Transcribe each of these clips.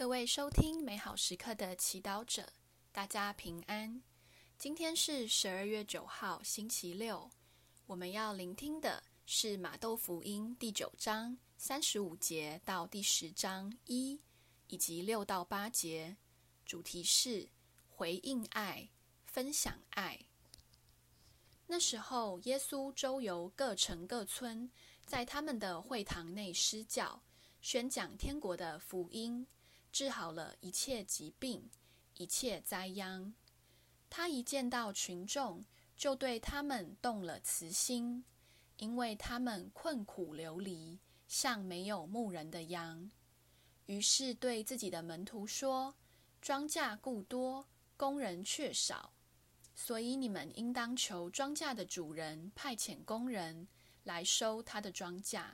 各位收听美好时刻的祈祷者，大家平安。今天是十二月九号，星期六。我们要聆听的是马窦福音第九章三十五节到第十章一以及六到八节，主题是回应爱，分享爱。那时候，耶稣周游各城各村，在他们的会堂内施教，宣讲天国的福音。治好了一切疾病、一切灾殃。他一见到群众，就对他们动了慈心，因为他们困苦流离，像没有牧人的羊。于是对自己的门徒说：“庄稼故多，工人却少，所以你们应当求庄稼的主人派遣工人来收他的庄稼。”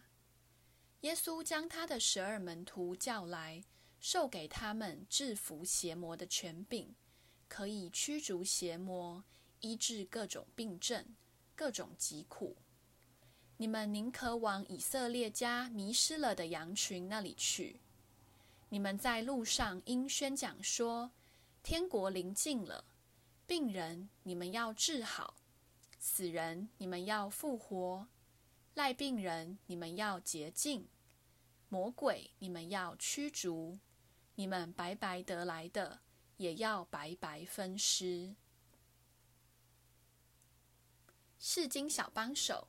耶稣将他的十二门徒叫来。授给他们制服邪魔的权柄，可以驱逐邪魔，医治各种病症、各种疾苦。你们宁可往以色列家迷失了的羊群那里去。你们在路上应宣讲说：天国临近了。病人你们要治好，死人你们要复活，赖病人你们要洁净，魔鬼你们要驱逐。你们白白得来的，也要白白分尸。世经小帮手，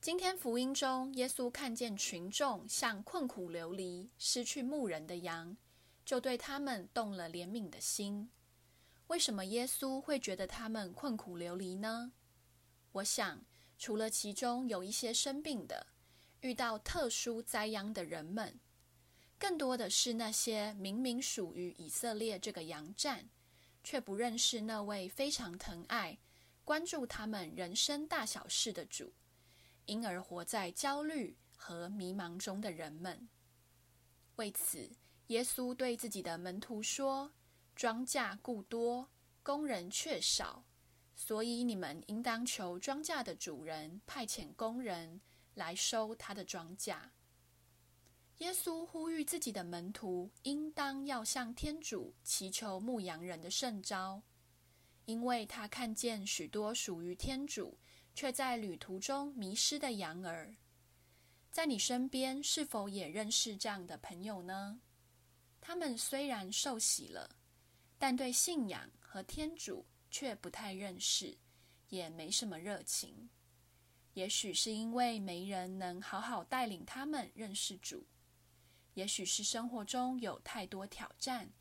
今天福音中，耶稣看见群众像困苦流离、失去牧人的羊，就对他们动了怜悯的心。为什么耶稣会觉得他们困苦流离呢？我想，除了其中有一些生病的、遇到特殊灾殃的人们。更多的是那些明明属于以色列这个羊站，却不认识那位非常疼爱、关注他们人生大小事的主，因而活在焦虑和迷茫中的人们。为此，耶稣对自己的门徒说：“庄稼固多，工人却少，所以你们应当求庄稼的主人派遣工人来收他的庄稼。”耶稣呼吁自己的门徒，应当要向天主祈求牧羊人的圣召，因为他看见许多属于天主却在旅途中迷失的羊儿。在你身边，是否也认识这样的朋友呢？他们虽然受洗了，但对信仰和天主却不太认识，也没什么热情。也许是因为没人能好好带领他们认识主。也许是生活中有太多挑战，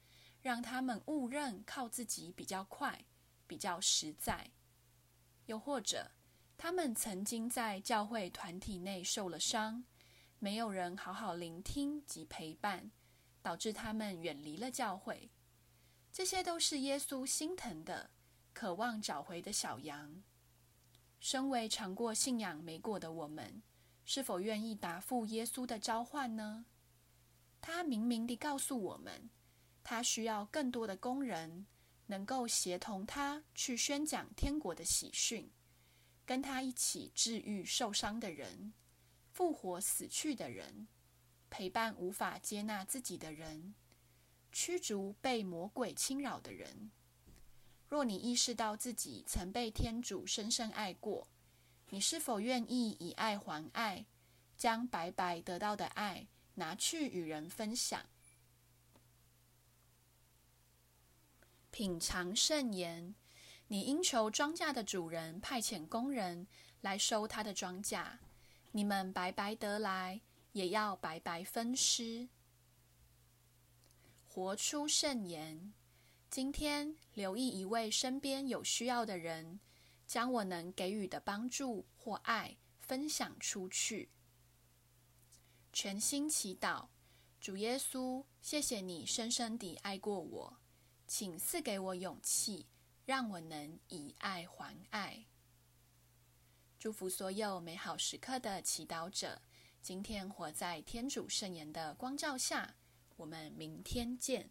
让他们误认靠自己比较快、比较实在；又或者，他们曾经在教会团体内受了伤，没有人好好聆听及陪伴，导致他们远离了教会。这些都是耶稣心疼的、渴望找回的小羊。身为尝过信仰没果的我们，是否愿意答复耶稣的召唤呢？他明明地告诉我们，他需要更多的工人，能够协同他去宣讲天国的喜讯，跟他一起治愈受伤的人，复活死去的人，陪伴无法接纳自己的人，驱逐被魔鬼侵扰的人。若你意识到自己曾被天主深深爱过，你是否愿意以爱还爱，将白白得到的爱，拿去与人分享，品尝圣言。你应求庄稼的主人派遣工人来收他的庄稼。你们白白得来，也要白白分施。活出圣言。今天留意一位身边有需要的人，将我能给予的帮助或爱分享出去。全心祈祷，主耶稣，谢谢你深深地爱过我，请赐给我勇气，让我能以爱还爱。祝福所有美好时刻的祈祷者，今天活在天主圣言的光照下。我们明天见。